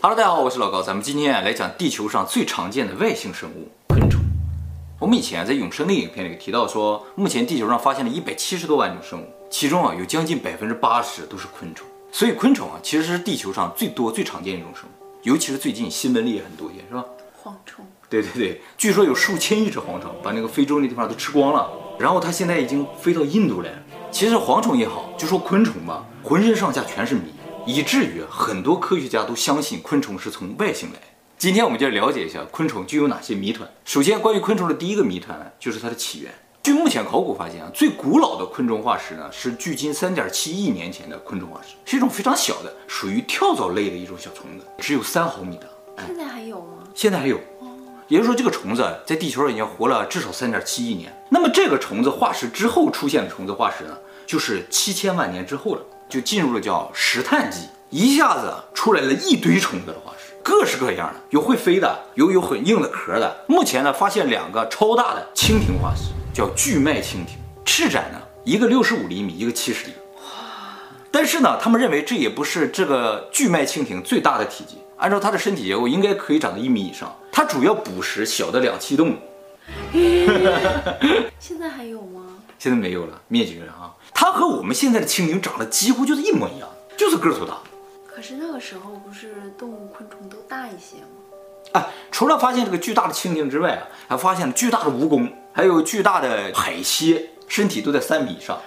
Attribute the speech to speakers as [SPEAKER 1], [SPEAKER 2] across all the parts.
[SPEAKER 1] 哈喽，大家好，我是老高，咱们今天来讲地球上最常见的外星生物——昆虫。我们以前在永生的影片里提到说，目前地球上发现了一百七十多万种生物，其中啊有将近百分之八十都是昆虫。所以昆虫啊其实是地球上最多最常见的一种生物，尤其是最近新闻里也很多见，是吧？
[SPEAKER 2] 蝗虫。
[SPEAKER 1] 对对对，据说有数千亿只蝗虫把那个非洲那地方都吃光了，然后它现在已经飞到印度来了。其实蝗虫也好，就说昆虫吧，浑身上下全是谜，以至于很多科学家都相信昆虫是从外星来。今天我们就了解一下昆虫具有哪些谜团。首先，关于昆虫的第一个谜团，就是它的起源。据目前考古发现啊，最古老的昆虫化石呢，是距今三点七亿年前的昆虫化石，是一种非常小的，属于跳蚤类的一种小虫子，只有三毫米的。
[SPEAKER 2] 现在还有吗？
[SPEAKER 1] 现在还有。也就是说，这个虫子在地球上已经活了至少三点七亿年。那么，这个虫子化石之后出现的虫子化石呢，就是七千万年之后了，就进入了叫石炭纪，一下子出来了一堆虫子的化石，各式各样的，有会飞的，有有很硬的壳的。目前呢，发现两个超大的蜻蜓化石，叫巨脉蜻蜓，翅展呢，一个六十五厘米，一个七十厘米。但是呢，他们认为这也不是这个巨脉蜻蜓最大的体积。按照它的身体结构，应该可以长到一米以上。它主要捕食小的两栖动物。
[SPEAKER 2] 现在还有吗？
[SPEAKER 1] 现在没有了，灭绝了啊！它和我们现在的蜻蜓长得几乎就是一模一样，就是个头大。
[SPEAKER 2] 可是那个时候不是动物昆虫都大一些吗？
[SPEAKER 1] 哎，除了发现这个巨大的蜻蜓之外啊，还发现了巨大的蜈蚣，还有巨大的海蝎，身体都在三米以上。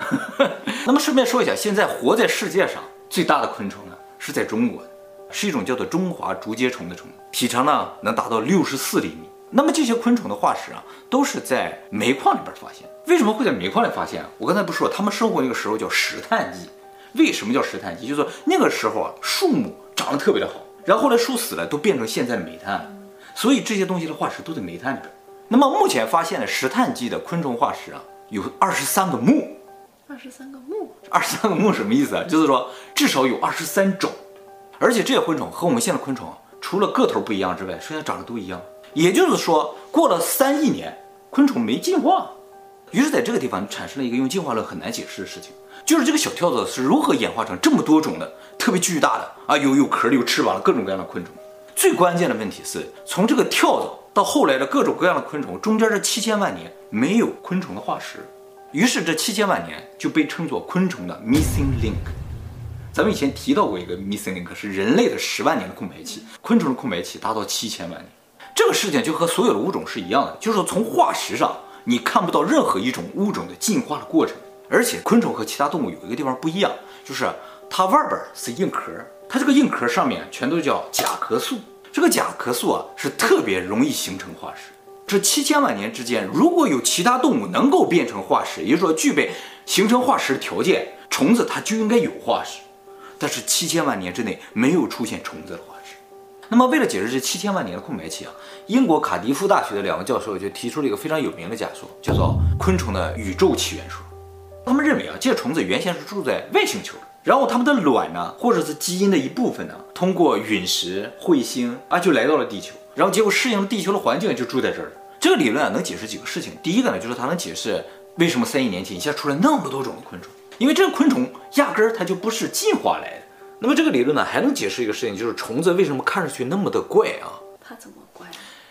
[SPEAKER 1] 那么顺便说一下，现在活在世界上最大的昆虫呢，是在中国。是一种叫做中华竹节虫的虫，体长呢能达到六十四厘米。那么这些昆虫的化石啊，都是在煤矿里边发现。为什么会在煤矿里发现？我刚才不说，他们生活那个时候叫石炭纪。为什么叫石炭纪？就是说那个时候啊，树木长得特别的好，然后后来树死了，都变成现在的煤炭了，所以这些东西的化石都在煤炭里边。那么目前发现的石炭纪的昆虫化石啊，有二十三个目。
[SPEAKER 2] 二十三个目？
[SPEAKER 1] 二十三个目什么意思啊？就是说至少有二十三种。而且这些昆虫和我们现在昆虫啊，除了个头不一样之外，剩下长得都一样。也就是说，过了三亿年，昆虫没进化。于是，在这个地方产生了一个用进化论很难解释的事情，就是这个小跳蚤是如何演化成这么多种的特别巨大的啊，有有壳的、有翅膀的各种各样的昆虫。最关键的问题是从这个跳蚤到后来的各种各样的昆虫，中间这七千万年没有昆虫的化石。于是，这七千万年就被称作昆虫的 missing link。咱们以前提到过一个 missing link，是人类的十万年的空白期，昆虫的空白期达到七千万年。这个事件就和所有的物种是一样的，就是说从化石上你看不到任何一种物种的进化的过程。而且昆虫和其他动物有一个地方不一样，就是它外边是硬壳，它这个硬壳上面全都叫甲壳素。这个甲壳素啊是特别容易形成化石。这七千万年之间，如果有其他动物能够变成化石，也就是说具备形成化石的条件，虫子它就应该有化石。但是七千万年之内没有出现虫子的化石。那么为了解释这七千万年的空白期啊，英国卡迪夫大学的两个教授就提出了一个非常有名的假说，叫做昆虫的宇宙起源说。他们认为啊，这些虫子原先是住在外星球的，然后它们的卵呢，或者是基因的一部分呢，通过陨石、彗星啊，就来到了地球，然后结果适应了地球的环境，就住在这儿了。这个理论啊，能解释几个事情。第一个呢，就是它能解释为什么三亿年前一下出来那么多种的昆虫。因为这个昆虫压根儿它就不是进化来的。那么这个理论呢，还能解释一个事情，就是虫子为什么看上去那么的怪啊？
[SPEAKER 2] 它怎么怪？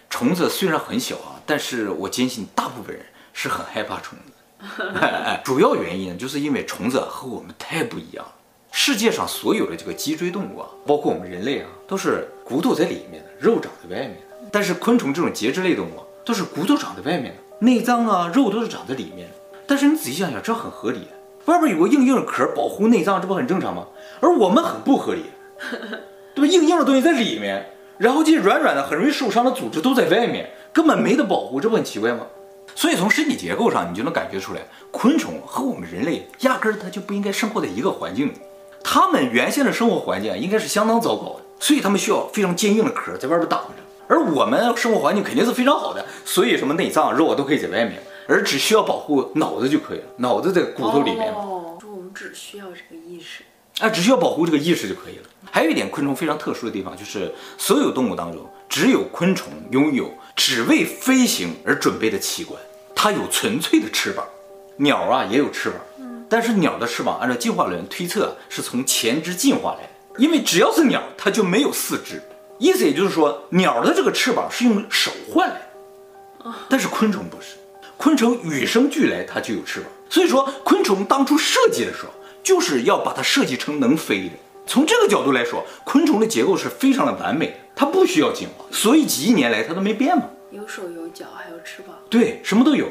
[SPEAKER 1] 虫子虽然很小啊，但是我坚信大部分人是很害怕虫子。哎，主要原因就是因为虫子和我们太不一样了。世界上所有的这个脊椎动物啊，包括我们人类啊，都是骨头在里面的，肉长在外面的。但是昆虫这种节肢类动物都是骨头长在外面的，内脏啊、肉都是长在里面的。但是你仔细想想，这很合理。外边有个硬硬的壳保护内脏，这不很正常吗？而我们很不合理，对吧？硬硬的东西在里面，然后这些软软的、很容易受伤的组织都在外面，根本没得保护，这不很奇怪吗？所以从身体结构上，你就能感觉出来，昆虫和我们人类压根儿它就不应该生活在一个环境里，它们原先的生活环境应该是相当糟糕的，所以它们需要非常坚硬的壳在外边挡着。而我们生活环境肯定是非常好的，所以什么内脏、肉啊都可以在外面。而只需要保护脑子就可以了，脑子在骨头里面。
[SPEAKER 2] 哦，说我们只需要这个意识，
[SPEAKER 1] 啊，只需要保护这个意识就可以了。还有一点，昆虫非常特殊的地方，就是所有动物当中，只有昆虫拥有只为飞行而准备的器官，它有纯粹的翅膀。鸟啊也有翅膀，但是鸟的翅膀按照进化论推测是从前肢进化来的，因为只要是鸟，它就没有四肢。意思也就是说，鸟的这个翅膀是用手换来的，但是昆虫不是，昆虫与生俱来它就有翅膀。所以说，昆虫当初设计的时候，就是要把它设计成能飞的。从这个角度来说，昆虫的结构是非常的完美的，它不需要进化，所以几亿年来它都没变嘛。
[SPEAKER 2] 有手有脚还有翅膀，
[SPEAKER 1] 对，什么都有。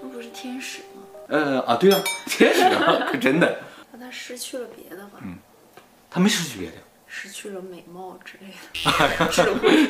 [SPEAKER 2] 那不是天使吗？
[SPEAKER 1] 呃啊，对啊，天使啊，可真的。
[SPEAKER 2] 那它失去了别的吧？
[SPEAKER 1] 嗯，它没失去别的，
[SPEAKER 2] 失去了美貌之类的，智慧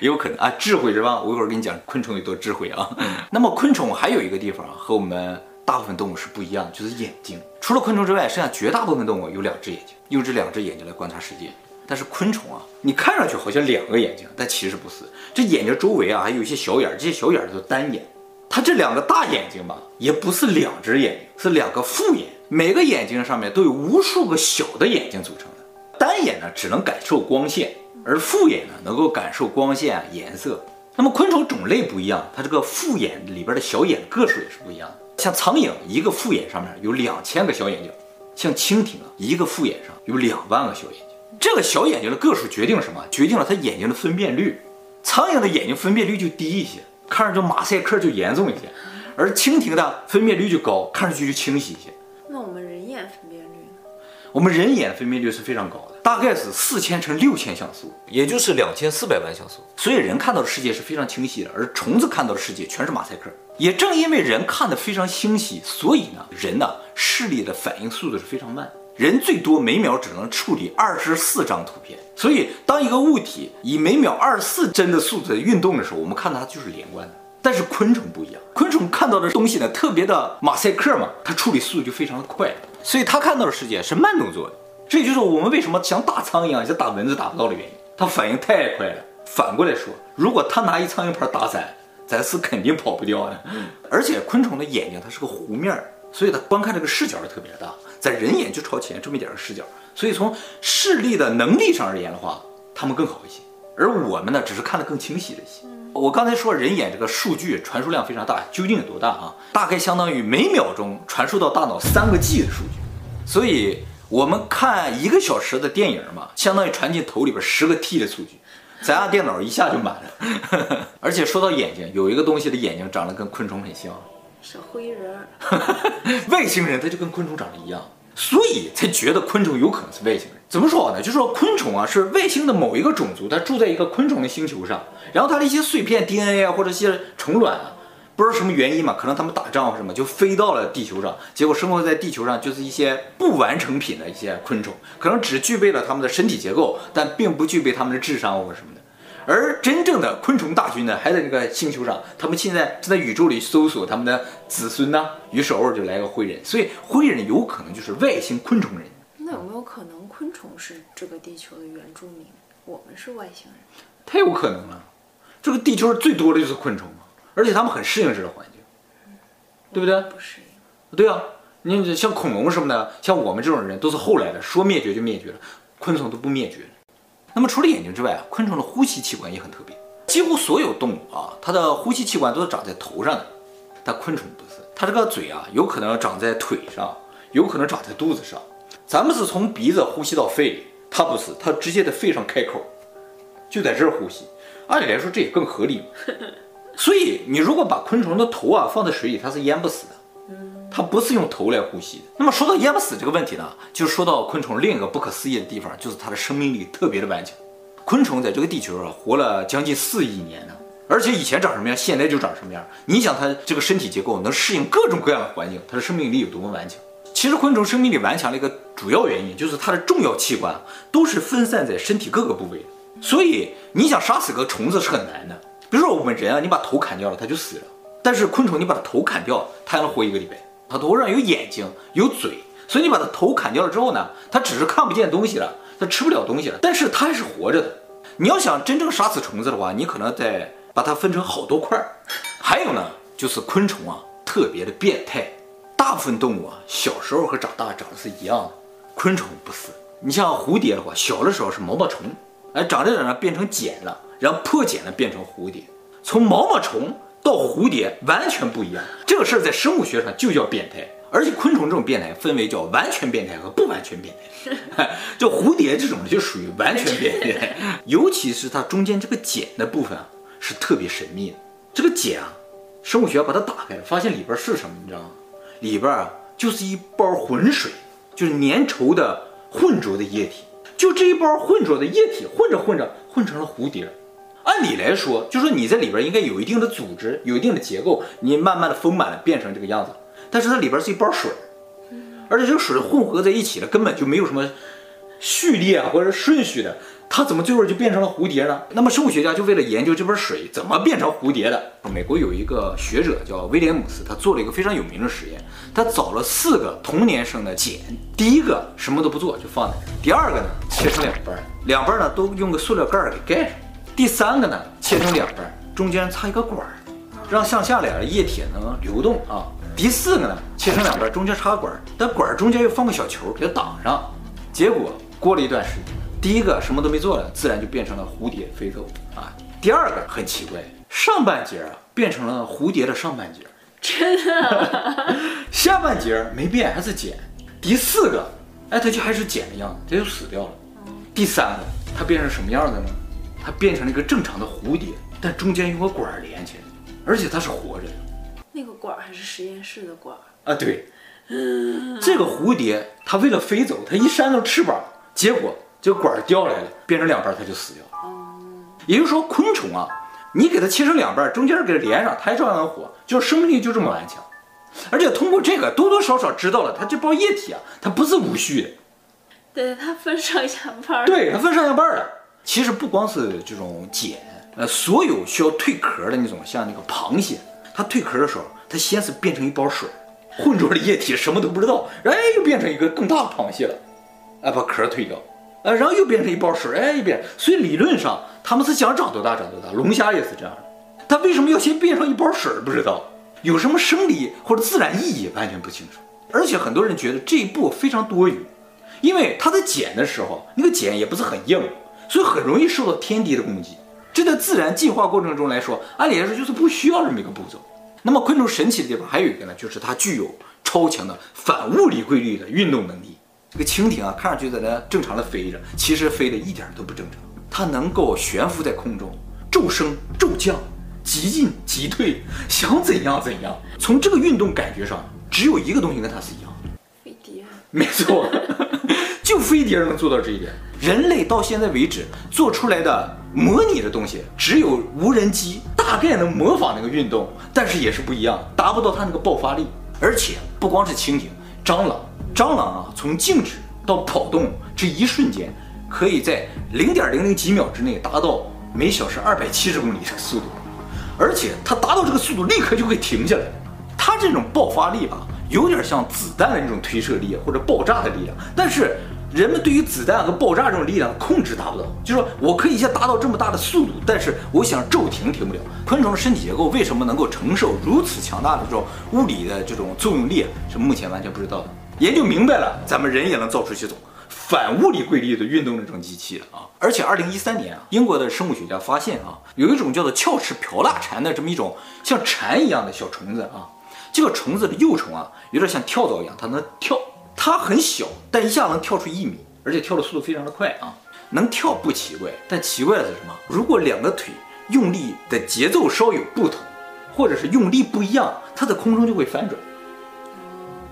[SPEAKER 1] 也 有可能啊，智慧是吧？我一会儿给你讲昆虫有多智慧啊。那么昆虫还有一个地方啊，和我们。大部分动物是不一样的，就是眼睛。除了昆虫之外，剩下绝大部分动物有两只眼睛，用这两只眼睛来观察世界。但是昆虫啊，你看上去好像两个眼睛，但其实不是。这眼睛周围啊还有一些小眼儿，这些小眼儿都单眼。它这两个大眼睛吧，也不是两只眼睛，是两个复眼。每个眼睛上面都有无数个小的眼睛组成的。单眼呢只能感受光线，而复眼呢能够感受光线啊、颜色。那么昆虫种类不一样，它这个复眼里边的小眼个数也是不一样的。像苍蝇一个复眼上面有两千个小眼睛，像蜻蜓啊一个复眼上有两万个小眼睛。这个小眼睛的个数决定了什么？决定了它眼睛的分辨率。苍蝇的眼睛分辨率就低一些，看上去马赛克就严重一些；而蜻蜓的分辨率就高，看上去就清晰一些。
[SPEAKER 2] 那我们人眼分辨率呢？
[SPEAKER 1] 我们人眼分辨率是非常高的，大概是四千乘六千像素，也就是两千四百万像素。所以人看到的世界是非常清晰的，而虫子看到的世界全是马赛克。也正因为人看得非常清晰，所以呢，人呢视力的反应速度是非常慢。人最多每秒只能处理二十四张图片，所以当一个物体以每秒二十四帧的速度在运动的时候，我们看到它就是连贯的。但是昆虫不一样，昆虫看到的东西呢特别的马赛克嘛，它处理速度就非常的快，所以它看到的世界是慢动作的。这也就是我们为什么像打苍蝇啊，像打蚊子打不到的原因，它反应太快了。反过来说，如果它拿一苍蝇拍打伞。咱是肯定跑不掉的，而且昆虫的眼睛它是个弧面，所以它观看这个视角也特别大。在人眼就朝前这么一点的视角，所以从视力的能力上而言的话，它们更好一些。而我们呢，只是看得更清晰了一些。我刚才说人眼这个数据传输量非常大，究竟有多大啊？大概相当于每秒钟传输到大脑三个 G 的数据。所以我们看一个小时的电影嘛，相当于传进头里边十个 T 的数据。咱家电脑一下就满了，而且说到眼睛，有一个东西的眼睛长得跟昆虫很像，
[SPEAKER 2] 小灰人
[SPEAKER 1] 儿，外星人他就跟昆虫长得一样，所以才觉得昆虫有可能是外星人。怎么说呢？就说昆虫啊是外星的某一个种族，它住在一个昆虫的星球上，然后它的一些碎片 DNA 啊或者一些虫卵啊。不知道什么原因嘛？可能他们打仗或什么，就飞到了地球上。结果生活在地球上就是一些不完成品的一些昆虫，可能只具备了他们的身体结构，但并不具备他们的智商或什么的。而真正的昆虫大军呢，还在那个星球上。他们现在正在宇宙里搜索他们的子孙呢。于是偶尔就来个灰人，所以灰人有可能就是外星昆虫人。
[SPEAKER 2] 那有没有可能昆虫是这个地球的原住民？我们是外星人？
[SPEAKER 1] 太有可能了。这个地球上最多的就是昆虫。而且他们很适应这个环境，对不对？
[SPEAKER 2] 不适应。
[SPEAKER 1] 对啊，你像恐龙什么的，像我们这种人都是后来的，说灭绝就灭绝了，昆虫都不灭绝。那么除了眼睛之外啊，昆虫的呼吸器官也很特别。几乎所有动物啊，它的呼吸器官都是长在头上的，但昆虫不是，它这个嘴啊，有可能长在腿上，有可能长在肚子上。咱们是从鼻子呼吸到肺里，它不是，它直接在肺上开口，就在这儿呼吸。按理来说，这也更合理嘛。所以，你如果把昆虫的头啊放在水里，它是淹不死的。它不是用头来呼吸的。那么说到淹不死这个问题呢，就说到昆虫另一个不可思议的地方，就是它的生命力特别的顽强。昆虫在这个地球上活了将近四亿年呢，而且以前长什么样，现在就长什么样。你想它这个身体结构能适应各种各样的环境，它的生命力有多么顽强？其实昆虫生命力顽强的一个主要原因，就是它的重要器官都是分散在身体各个部位的。所以你想杀死个虫子是很难的。比如说我们人啊，你把头砍掉了，它就死了。但是昆虫，你把它头砍掉，它还能活一个礼拜。它头上有眼睛，有嘴，所以你把它头砍掉了之后呢，它只是看不见东西了，它吃不了东西了，但是它还是活着的。你要想真正杀死虫子的话，你可能得把它分成好多块儿。还有呢，就是昆虫啊，特别的变态。大部分动物啊，小时候和长大长得是一样的，昆虫不是。你像蝴蝶的话，小的时候是毛毛虫，哎，长着长着变成茧了。然后破茧了变成蝴蝶，从毛毛虫到蝴蝶完全不一样。这个事儿在生物学上就叫变态。而且昆虫这种变态分为叫完全变态和不完全变态，就蝴蝶这种就属于完全变态，尤其是它中间这个茧的部分啊，是特别神秘的。这个茧啊，生物学把它打开了，发现里边是什么？你知道吗？里边啊就是一包浑水，就是粘稠的浑浊的液体。就这一包浑浊的液体混着混着混成了蝴蝶。按理来说，就说你在里边应该有一定的组织，有一定的结构，你慢慢的丰满了变成这个样子。但是它里边是一包水，而且这个水混合在一起了，根本就没有什么序列啊或者顺序的。它怎么最后就变成了蝴蝶呢？那么生物学家就为了研究这盆水怎么变成蝴蝶的，美国有一个学者叫威廉姆斯，他做了一个非常有名的实验。他找了四个同年生的茧，第一个什么都不做就放在这儿，第二个呢切成两半，两半呢都用个塑料盖给盖上，第三个呢切成两半，中间插一个管儿，让向下两个液体能流动啊。第四个呢切成两半，中间插管儿，但管儿中间又放个小球给它挡上。结果过了一段时间。第一个什么都没做了，自然就变成了蝴蝶飞走啊。第二个很奇怪，上半截啊变成了蝴蝶的上半截，
[SPEAKER 2] 真的，
[SPEAKER 1] 下半截没变，还是茧。第四个，哎，它就还是茧的样子，它就死掉了。第三个，它变成什么样的呢？它变成了一个正常的蝴蝶，但中间有个管儿连起来，而且它是活着的。
[SPEAKER 2] 那个管儿还是实验室的管儿
[SPEAKER 1] 啊？对，嗯，这个蝴蝶它为了飞走，它一扇动翅膀，结果。这个管儿掉下来了，变成两半，它就死掉了。也就是说，昆虫啊，你给它切成两半，中间给它连上，它还照样能活，就是生命力就这么顽强。而且通过这个，多多少少知道了它这包液体啊，它不是无序的。
[SPEAKER 2] 对，它分上下半。
[SPEAKER 1] 对，它分上下半了。其实不光是这种茧，呃，所有需要蜕壳的那种，像那个螃蟹，它蜕壳的时候，它先是变成一包水，浑浊的液体，什么都不知道，哎，又变成一个更大的螃蟹了，哎，把壳蜕掉。呃，然后又变成一包水，哎，一变，所以理论上他们是想长多大长多大，龙虾也是这样的。它为什么要先变成一包水？不知道，有什么生理或者自然意义，完全不清楚。而且很多人觉得这一步非常多余，因为它在剪的时候，那个茧也不是很硬，所以很容易受到天敌的攻击。这在自然进化过程中来说，按理来说就是不需要这么一个步骤。那么昆虫神奇的地方还有一个呢，就是它具有超强的反物理规律的运动能力。这个蜻蜓啊，看上去在那正常的飞着，其实飞的一点都不正常。它能够悬浮在空中，骤升骤降，急进急退，想怎样怎样。从这个运动感觉上，只有一个东西跟它是一样的，
[SPEAKER 2] 飞碟。
[SPEAKER 1] 没错，就飞碟能做到这一点。人类到现在为止做出来的模拟的东西，只有无人机大概能模仿那个运动，但是也是不一样，达不到它那个爆发力。而且不光是蜻蜓，蟑螂。蟑螂啊，从静止到跑动这一瞬间，可以在零点零零几秒之内达到每小时二百七十公里的速度，而且它达到这个速度立刻就会停下来。它这种爆发力吧，有点像子弹的那种推射力或者爆炸的力量。但是人们对于子弹和爆炸这种力量控制达不到，就是说我可以先达到这么大的速度，但是我想骤停停不了。昆虫身体结构为什么能够承受如此强大的这种物理的这种作用力，是目前完全不知道的。研究明白了，咱们人也能造出这种反物理规律的运动这种机器了啊！而且，二零一三年啊，英国的生物学家发现啊，有一种叫做翘翅瓢蜡蝉的这么一种像蝉一样的小虫子啊。这个虫子的幼虫啊，有点像跳蚤一样，它能跳，它很小，但一下能跳出一米，而且跳的速度非常的快啊。能跳不奇怪，但奇怪的是什么？如果两个腿用力的节奏稍有不同，或者是用力不一样，它在空中就会翻转。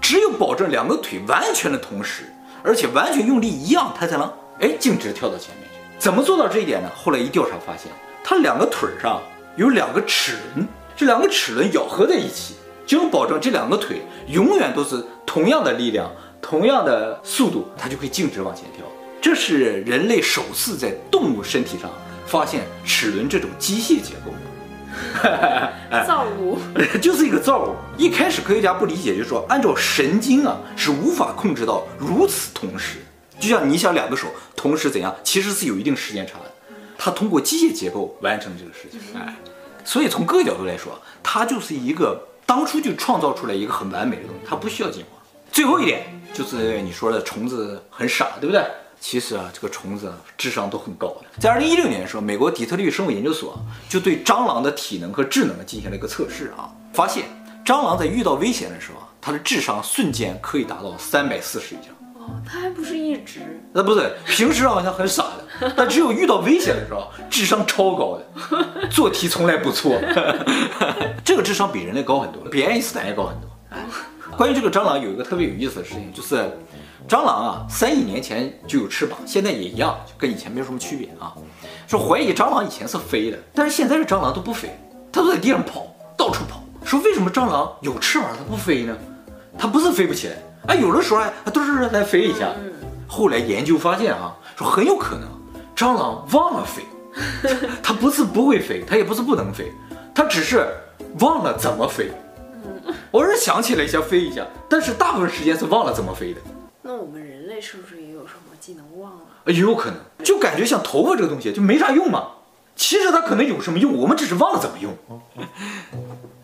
[SPEAKER 1] 只有保证两个腿完全的同时，而且完全用力一样，它才能哎径直跳到前面去。怎么做到这一点呢？后来一调查发现，它两个腿上有两个齿轮，这两个齿轮咬合在一起，就能保证这两个腿永远都是同样的力量、同样的速度，它就可以径直往前跳。这是人类首次在动物身体上发现齿轮这种机械结构。
[SPEAKER 2] 造物
[SPEAKER 1] 就是一个造物。一开始科学家不理解，就是说按照神经啊是无法控制到如此同时。就像你想两个手同时怎样，其实是有一定时间差的。它通过机械结构完成这个事情。哎，所以从各个角度来说，它就是一个当初就创造出来一个很完美的东西，它不需要进化。最后一点就是你说的虫子很傻，对不对？其实啊，这个虫子智商都很高的。在二零一六年的时候，美国底特律生物研究所就对蟑螂的体能和智能进行了一个测试啊，发现蟑螂在遇到危险的时候，它的智商瞬间可以达到三百四十以上。
[SPEAKER 2] 哦，它还不是一直？
[SPEAKER 1] 那不是，平时好像很傻的，但只有遇到危险的时候，智商超高的，做题从来不错。这个智商比人类高很多，比爱因斯坦也高很多。关于这个蟑螂，有一个特别有意思的事情，就是蟑螂啊，三亿年前就有翅膀，现在也一样，就跟以前没有什么区别啊。说怀疑蟑螂以前是飞的，但是现在的蟑螂都不飞，它都在地上跑，到处跑。说为什么蟑螂有翅膀它不飞呢？它不是飞不起来。哎，有的时候哎，嘚嘚嘚来飞一下。后来研究发现啊，说很有可能蟑螂忘了飞，它不是不会飞，它也不是不能飞，它只是忘了怎么飞。偶尔想起来一下飞一下，但是大部分时间是忘了怎么飞的。
[SPEAKER 2] 那我们人类是不是也有什么技能忘了？
[SPEAKER 1] 也有可能，就感觉像头发这个东西就没啥用嘛。其实它可能有什么用，我们只是忘了怎么用。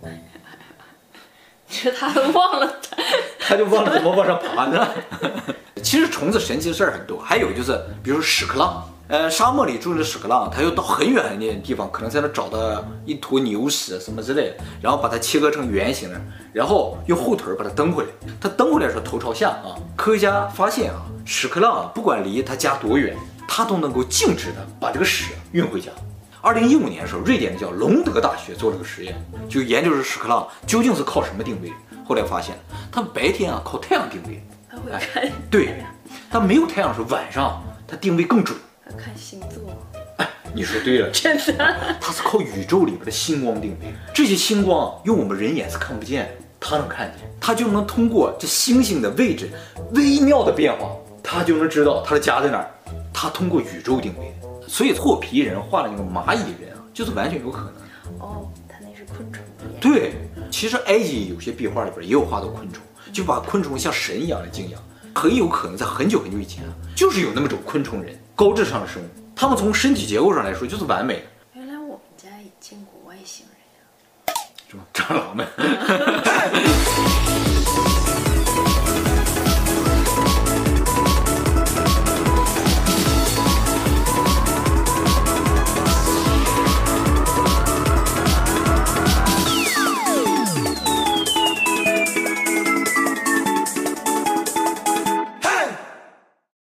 [SPEAKER 2] 其实他都忘了，
[SPEAKER 1] 他就忘了怎么往上爬呢。其实虫子神奇的事儿很多，还有就是，比如屎壳郎，呃，沙漠里住着屎壳郎，他又到很远很远的地方，可能才能找到一坨牛屎什么之类的，然后把它切割成圆形的，然后用后腿把它蹬回来。他蹬回来的时候头朝下啊。科学家发现啊，屎壳郎不管离他家多远，他都能够径直的把这个屎运回家。二零一五年的时候，瑞典的叫隆德大学做了个实验，就研究这屎壳郎究竟是靠什么定位。后来发现，他们白天啊靠太阳定位，
[SPEAKER 2] 他会。
[SPEAKER 1] 对，他没有太阳的时候，晚上它定位更准。
[SPEAKER 2] 他看星座。
[SPEAKER 1] 哎，你说对了，
[SPEAKER 2] 真的。
[SPEAKER 1] 它是靠宇宙里边的星光定位，这些星光用我们人眼是看不见，它能看见，它就能通过这星星的位置微妙的变化，它就能知道它的家在哪儿。它通过宇宙定位。所以霍皮人画了那个蚂蚁人啊，就是完全有可能。
[SPEAKER 2] 哦，他那是昆虫。
[SPEAKER 1] 对，其实埃及有些壁画里边也有画到昆虫，就把昆虫像神一样的敬仰，很有可能在很久很久以前啊，就是有那么种昆虫人，高智商的生物，他们从身体结构上来说就是完美的。
[SPEAKER 2] 原来我们家也见过外星人呀，
[SPEAKER 1] 什么蟑螂们？